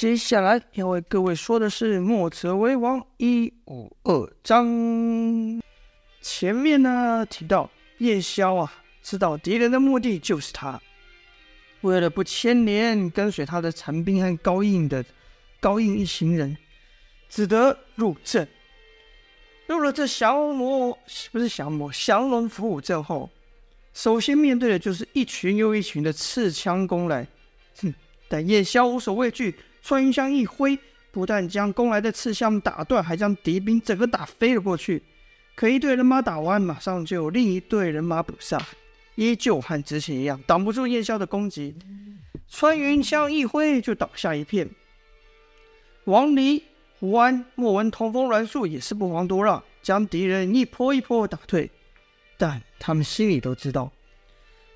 接下来要为各位说的是《墨者为王》一五二章。前面呢提到叶萧啊，知道敌人的目的就是他，为了不牵连跟随他的残兵和高印的高印一行人，只得入阵。入了这降魔，不是降魔，降龙伏虎阵后，首先面对的就是一群又一群的刺枪攻来。哼，但叶萧无所畏惧。穿云枪一挥，不但将攻来的刺枪打断，还将敌兵整个打飞了过去。可一队人马打完，马上就有另一队人马补上，依旧和之前一样，挡不住叶萧的攻击。穿云枪一挥，就倒下一片。王离、胡安、莫文、童风、栾树也是不遑多让，将敌人一波一波打退。但他们心里都知道，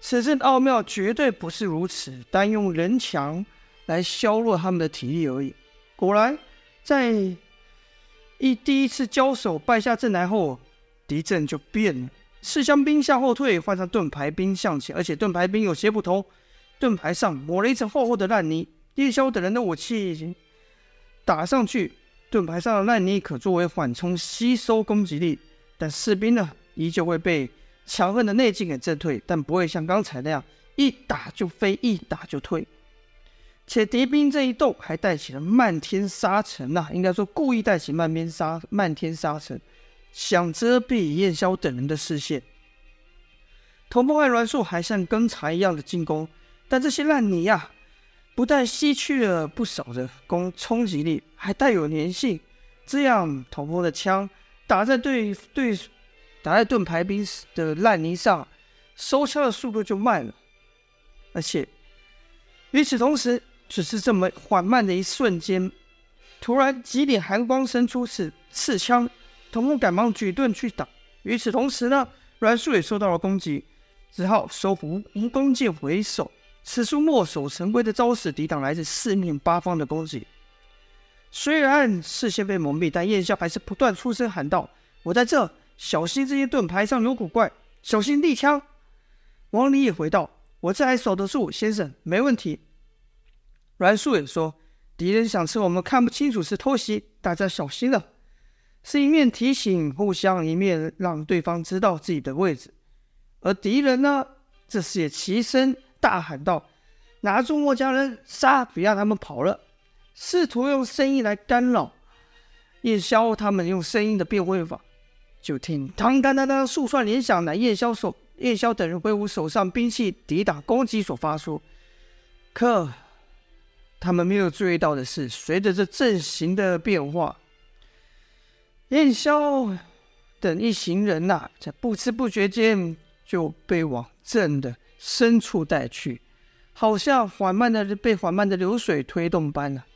此阵奥妙绝对不是如此，单用人强。来削弱他们的体力而已。果然，在一第一次交手败下阵来后，敌阵就变了。刺枪兵向后退，换上盾牌兵向前，而且盾牌兵有些不同，盾牌上抹了一层厚厚的烂泥。叶萧等人的武器已经打上去，盾牌上的烂泥可作为缓冲，吸收攻击力，但士兵呢，依旧会被强横的内劲给震退，但不会像刚才那样一打就飞，一打就退。且敌兵这一动，还带起了漫天沙尘呐，应该说故意带起漫天沙漫天沙尘，想遮蔽燕萧等人的视线。童风和栾树还像刚才一样的进攻，但这些烂泥呀，不但吸去了不少的攻冲击力，还带有粘性，这样童风的枪打在对对打在盾牌兵的烂泥上，收枪的速度就慢了，而且与此同时。只是这么缓慢的一瞬间，突然几点寒光伸出刺刺枪，童木赶忙举盾去挡。与此同时呢，栾树也受到了攻击，只好收无无弓箭回手。使出墨守成规的招式，抵挡来自四面八方的攻击。虽然视线被蒙蔽，但叶萧还是不断出声喊道：“我在这，小心这些盾牌上有古怪，小心地枪。”王离也回道：“我这还守得住，先生，没问题。”阮树也说：“敌人想趁我们看不清楚时偷袭，大家小心了。”是一面提醒互相，一面让对方知道自己的位置。而敌人呢，这时也齐声大喊道：“拿住墨家人，杀！别让他们跑了！”试图用声音来干扰叶萧他们用声音的变位法。就听当当当当数串联响，乃叶萧手叶萧等人挥舞手上兵器抵挡攻击所发出。可。他们没有注意到的是，随着这阵型的变化，燕萧等一行人呐、在不知不觉间就被往阵的深处带去，好像缓慢的被缓慢的流水推动般了。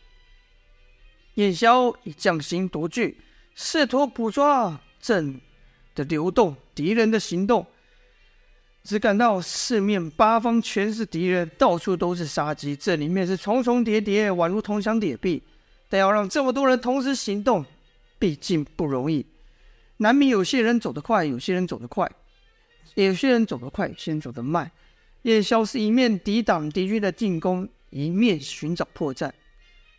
燕萧以匠心独具，试图捕捉阵的流动，敌人的行动。只感到四面八方全是敌人，到处都是杀机，这里面是重重叠叠，宛如铜墙铁壁。但要让这么多人同时行动，毕竟不容易，难免有些人走得快，有些人走得快，有些人走得快，有些人走得慢。叶萧是一面抵挡敌军的进攻，一面寻找破绽。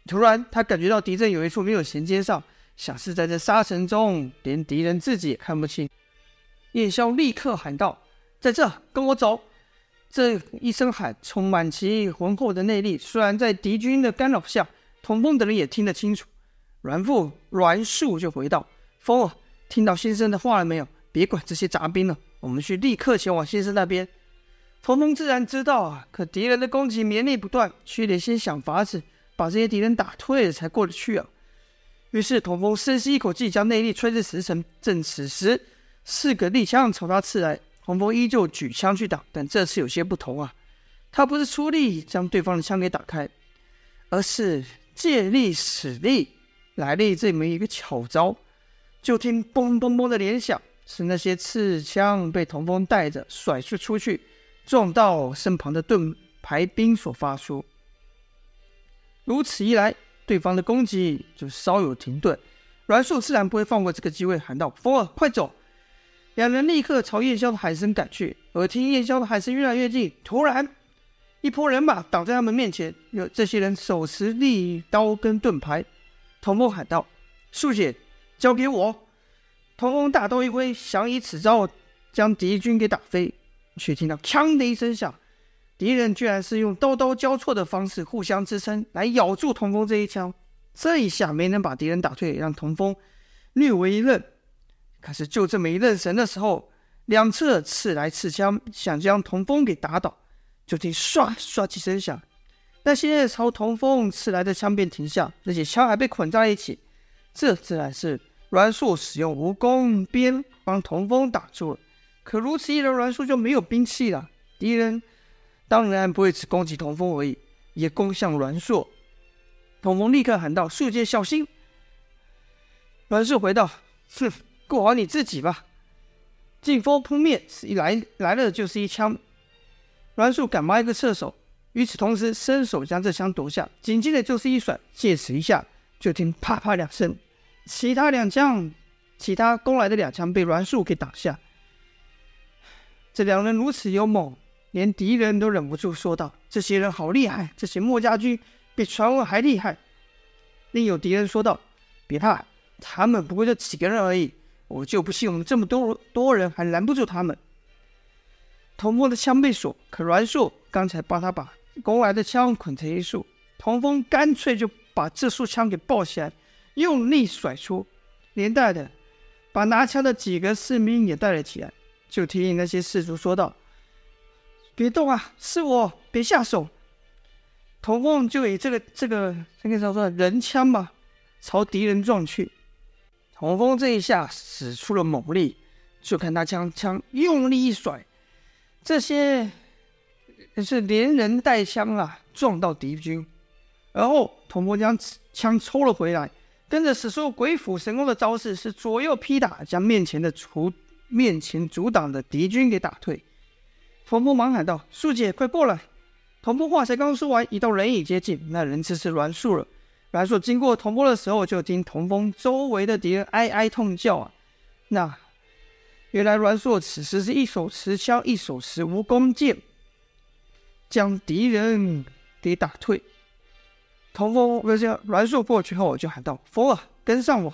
突然，他感觉到敌阵有一处没有衔接上，像是在这沙尘中，连敌人自己也看不清。叶萧立刻喊道。在这，跟我走！这一声喊充满其浑厚的内力。虽然在敌军的干扰下，童风等人也听得清楚。阮父阮树就回道：“风儿，听到先生的话了没有？别管这些杂兵了，我们去立刻前往先生那边。”童风自然知道啊，可敌人的攻击绵密不断，须得先想法子把这些敌人打退了才过得去啊。于是童风深吸一口气，将内力吹至十成。正此时，四个利枪朝他刺来。童风依旧举枪去挡，但这次有些不同啊！他不是出力将对方的枪给打开，而是借力使力，来了这么一个巧招。就听“嘣嘣嘣”的连响，是那些刺枪被童风带着甩出出去，撞到身旁的盾牌兵所发出。如此一来，对方的攻击就稍有停顿。栾树自然不会放过这个机会，喊道：“风儿，快走！”两人立刻朝叶萧的喊声赶去，而听叶萧的喊声越来越近，突然一波人马挡在他们面前，有这些人手持利刀跟盾牌。童风喊道：“素姐，交给我！”童风大刀一挥，想以此招将敌军给打飞，却听到“锵”的一声响，敌人居然是用刀刀交错的方式互相支撑来咬住童风这一枪。这一下没能把敌人打退，让童风略微一愣。可是就这么一愣神的时候，两侧刺来刺枪，想将童风给打倒。就听唰唰几声响，那些朝童风刺来的枪便停下，那些枪还被捆在一起。这自然是阮硕使用蜈蚣鞭帮童风挡住了。可如此一来，阮硕就没有兵器了。敌人当然不会只攻击童风而已，也攻向阮硕。童风立刻喊道：“素姐小心！”阮硕回道：“哼，顾好你自己吧。”劲风扑面，是一来来了就是一枪。阮树赶忙一个侧手，与此同时伸手将这枪夺下，紧接着就是一甩，借此一下，就听啪啪两声，其他两枪，其他攻来的两枪被阮树给挡下。这两人如此勇猛，连敌人都忍不住说道：“这些人好厉害，这些墨家军比传闻还厉害。”另有敌人说道：“别怕，他们不过就几个人而已，我就不信我们这么多多人还拦不住他们。”童风的枪被锁，可阮硕刚才帮他把攻来的枪捆成一束，童风干脆就把这束枪给抱起来，用力甩出，连带的把拿枪的几个士兵也带了起来。就听那些士卒说道：“别动啊，是我，别下手。”童风就以这个这个这个叫做人枪吧，朝敌人撞去。童风这一下使出了猛力，就看他将枪用力一甩。这些是连人带枪啊，撞到敌军，而后童风将枪抽了回来，跟着使出鬼斧神工的招式，是左右劈打，将面前的阻面前阻挡的敌军给打退。童风忙喊道：“素姐，快过来！”童风话才刚说完，一道人影接近，那人就是阮硕了。阮硕经过童风的时候，就听童风周围的敌人哀哀痛叫啊，那。原来阮硕此时是一手持枪，一手持蜈蚣剑，将敌人给打退。童风不是阮硕过去后，就喊道：“风儿，跟上我！”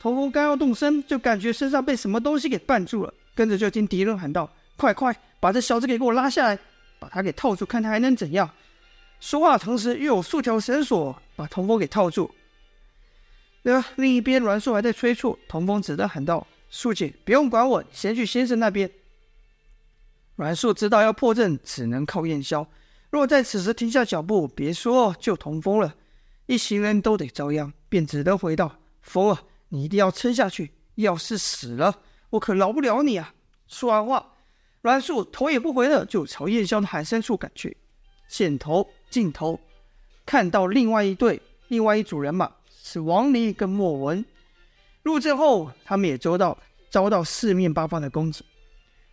童风刚要动身，就感觉身上被什么东西给绊住了，跟着就听敌人喊道：“快快，把这小子给给我拉下来，把他给套住，看他还能怎样！”说话同时，又有数条绳索把童风给套住。那另一边，阮树还在催促，童风只得喊道。素姐，不用管我，先去先生那边。阮树知道要破阵，只能靠燕萧。若在此时停下脚步，别说救童风了，一行人都得遭殃，便只得回道：“风儿，你一定要撑下去，要是死了，我可饶不了你啊！”说完话，阮树头也不回的就朝燕萧的喊声处赶去。线头镜头看到另外一队，另外一组人马是王离跟莫文。入阵后，他们也遭到遭到四面八方的攻击，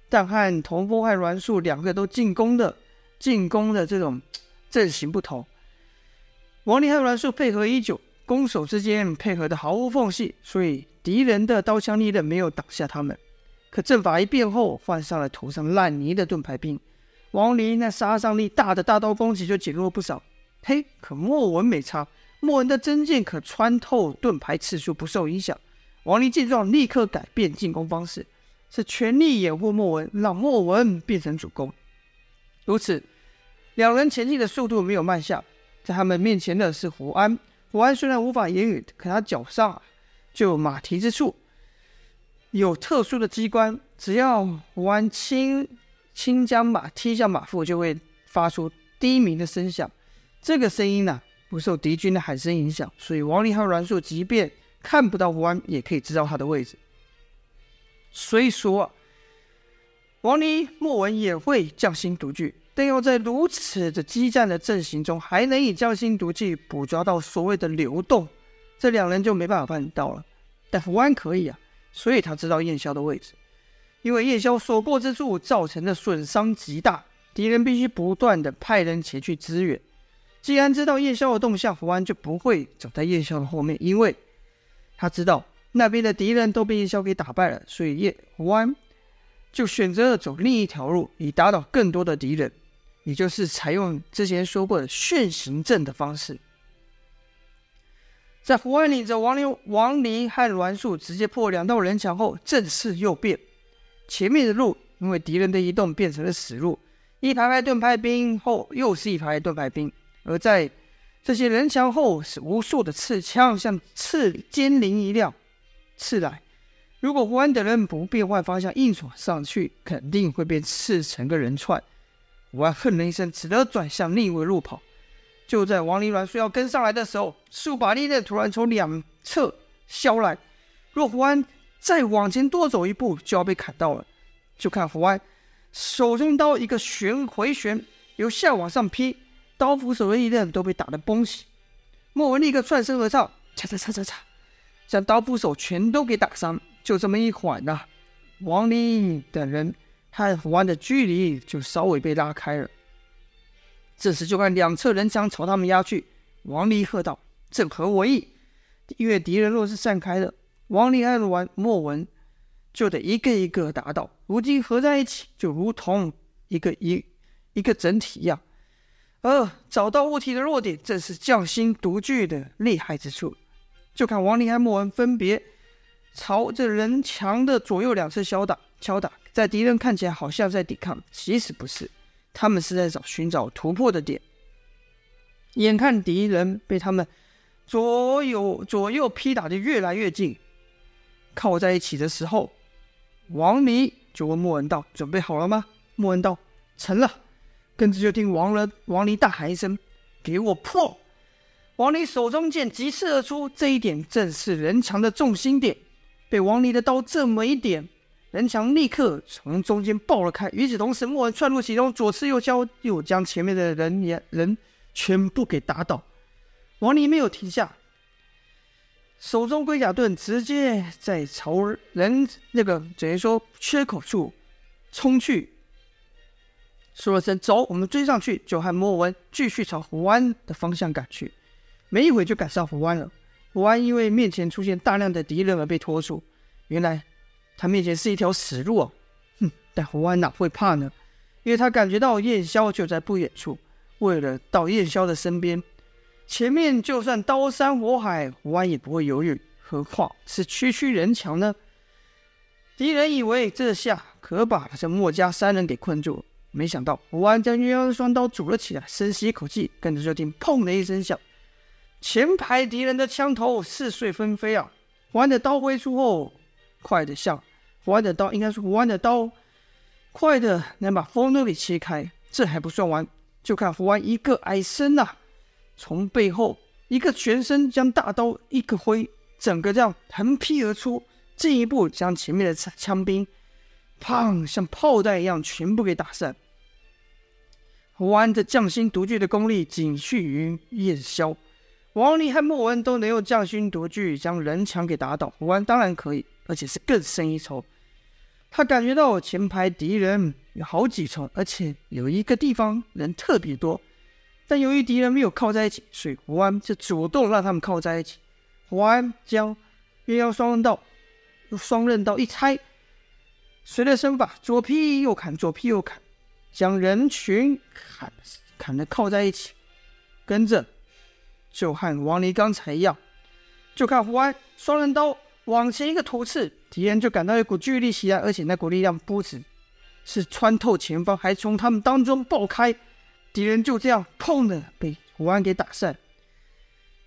但和童风和栾树两个都进攻的进攻的这种阵型不同。王离和栾树配合已久，攻守之间配合的毫无缝隙，所以敌人的刀枪利刃没有挡下他们。可阵法一变后，换上了头上烂泥的盾牌兵，王离那杀伤力大的大刀攻击就减弱不少。嘿，可莫文没差，莫文的真剑可穿透盾牌次数不受影响。王离见状，立刻改变进攻方式，是全力掩护莫文，让莫文变成主攻。如此，两人前进的速度没有慢下。在他们面前的是胡安，胡安虽然无法言语，可他脚上，就有马蹄之处有特殊的机关，只要胡安轻轻将马踢向马腹，就会发出低鸣的声响。这个声音呢、不受敌军的喊声影响，所以王离和阮硕即便看不到胡安，也可以知道他的位置。所以说，王离、莫文也会匠心独具，但要在如此的激战的阵型中，还能以匠心独具捕捉到所谓的流动，这两人就没办法办到了。但胡安可以啊，所以他知道燕萧的位置，因为燕萧所过之处造成的损伤极大，敌人必须不断的派人前去支援。既然知道燕萧的动向，胡安就不会走在燕萧的后面，因为。他知道那边的敌人都被燕萧给打败了，所以叶胡安就选择了走另一条路，以打倒更多的敌人。也就是采用之前说过的顺行阵的方式。在胡安领着王林、王离和栾树直接破两道人墙后，阵势又变，前面的路因为敌人的移动变成了死路，一排排盾牌兵后又是一排盾牌兵，而在这些人墙后是无数的刺枪，像刺尖鳞一样刺来。如果胡安等人不变换方向硬闯上去，肯定会被刺成个人串。胡安哼了一声，只得转向另一位路跑。就在王林、栾说要跟上来的时候，数把利刃突然从两侧削来。若胡安再往前多走一步，就要被砍到了。就看胡安手中刀一个旋回旋，由下往上劈。刀斧手的利刃都被打得崩起，莫文立刻窜身而上，嚓嚓嚓嚓嚓，将刀斧手全都给打伤。就这么一缓呐、王林等人和胡安的距离就稍微被拉开了。这时就看两侧人墙朝他们压去，王离喝道：“正合我意，因为敌人若是散开了，王离和栾莫文就得一个一个打倒。如今合在一起，就如同一个一一个整体一样。”而找到物体的弱点，正是匠心独具的厉害之处。就看王离和莫文分别朝着人墙的左右两侧敲打，敲打，在敌人看起来好像在抵抗，其实不是，他们是在找寻找突破的点。眼看敌人被他们左右左右劈打得越来越近，靠在一起的时候，王离就问莫文道：“准备好了吗？”莫文道：“成了。”跟着就听王了，王离大喊一声：“给我破！”王离手中剑急刺而出，这一点正是人墙的重心点。被王离的刀这么一点，人墙立刻从中间爆了开。与此同时，莫文窜入其中，左刺右削，又将前面的人也人全部给打倒。王离没有停下，手中龟甲盾直接在朝人那个等于说缺口处冲去。说了声“走”，我们追上去，就和莫文继续朝胡安的方向赶去。没一会就赶上胡安了。胡安因为面前出现大量的敌人而被拖住。原来他面前是一条死路啊！哼，但胡安哪会怕呢？因为他感觉到燕霄就在不远处。为了到燕霄的身边，前面就算刀山火海，胡安也不会犹豫。何况是区区人墙呢？敌人以为这下可把这墨家三人给困住了。没想到胡安将鸳鸯双刀拄了起来，深吸一口气，跟着就听“砰”的一声响，前排敌人的枪头似碎纷飞啊！胡安的刀挥出后，快的像胡安的刀，应该是胡安的刀，快的能把风都给切开。这还不算完，就看胡安一个矮身呐、啊，从背后一个全身将大刀一个挥，整个这样横劈而出，进一步将前面的枪兵，砰，像炮弹一样全部给打散。胡安这匠心独具的功力仅逊于燕霄，王林和莫文都能用匠心独具将人墙给打倒，胡安当然可以，而且是更胜一筹。他感觉到前排敌人有好几重，而且有一个地方人特别多，但由于敌人没有靠在一起，所以胡安就主动让他们靠在一起。胡安将鸳鸯双刃刀用双刃刀一拆，随着身法左劈右砍，左劈右砍。将人群砍砍的靠在一起，跟着就和王离刚才一样，就看胡安双刃刀往前一个突刺，敌人就感到一股巨力袭来，而且那股力量不止是穿透前方，还从他们当中爆开，敌人就这样砰的被胡安给打散。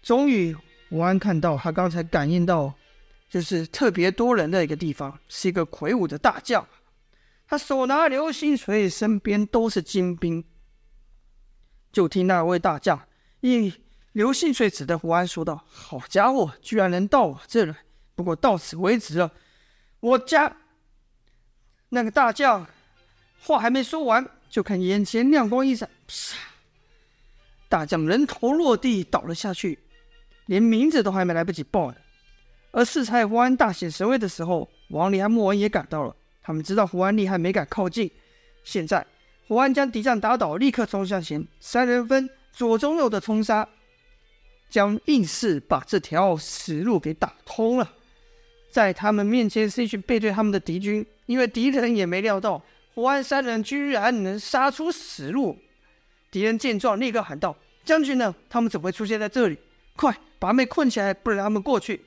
终于，胡安看到他刚才感应到，就是特别多人的一个地方，是一个魁梧的大将。他手拿流星锤，身边都是精兵。就听那位大将以流星锤指着胡安说道：“好家伙，居然能到我这来！不过到此为止了。”我家那个大将话还没说完，就看眼前亮光一闪，啪！大将人头落地倒了下去，连名字都还没来不及报呢。而适才胡安大显神威的时候，王离和莫文也赶到了。他们知道胡安厉害，没敢靠近。现在胡安将敌将打倒，立刻冲向前，三人分左中右的冲杀，将硬是把这条死路给打通了。在他们面前是一群背对他们的敌军，因为敌人也没料到胡安三人居然能杀出死路，敌人见状，立刻喊道：“将军呢？他们怎么会出现在这里？快把他们困起来，不让他们过去！”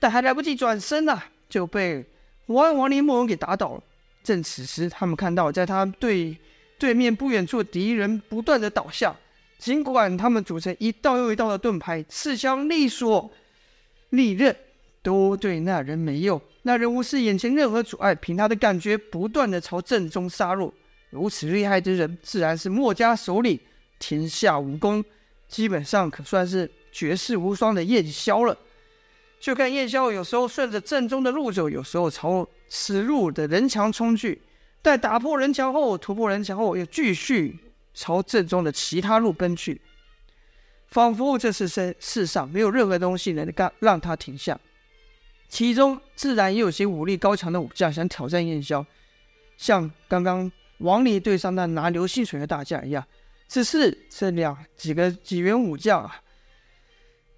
但还来不及转身呢、啊，就被王安、王林、莫文给打倒了。正此时，他们看到在他对对面不远处，敌人不断的倒下。尽管他们组成一道又一道的盾牌，刺枪、利索、利刃，都对那人没用。那人无视眼前任何阻碍，凭他的感觉，不断的朝阵中杀入。如此厉害之人，自然是墨家首领，天下武功基本上可算是绝世无双的燕萧了。就看燕萧有时候顺着阵中的路走，有时候朝此路的人墙冲去。待打破人墙后，突破人墙后，又继续朝阵中的其他路奔去，仿佛这是世世上没有任何东西能干让他停下。其中自然也有些武力高强的武将想挑战燕萧，像刚刚。王离对上那拿流星锤的大将一样，只是这两几个几员武将啊，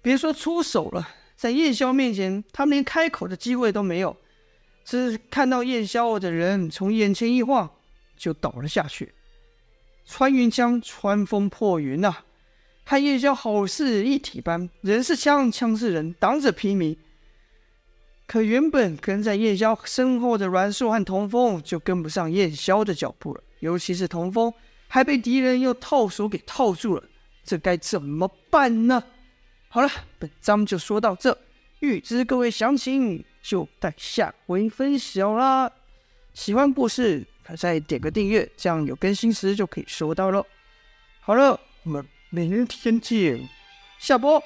别说出手了，在燕萧面前，他们连开口的机会都没有。只是看到燕萧的人从眼前一晃，就倒了下去。穿云枪穿风破云呐、啊，和燕萧好似一体般，人是枪，枪是人，挡着披靡。可原本跟在燕萧身后的阮硕和童风就跟不上燕萧的脚步了，尤其是童风还被敌人用套索给套住了，这该怎么办呢？好了，本章就说到这，预知各位详情，就待下回分晓啦。喜欢故事可再点个订阅，这样有更新时就可以收到喽。好了，我们明天见，下播。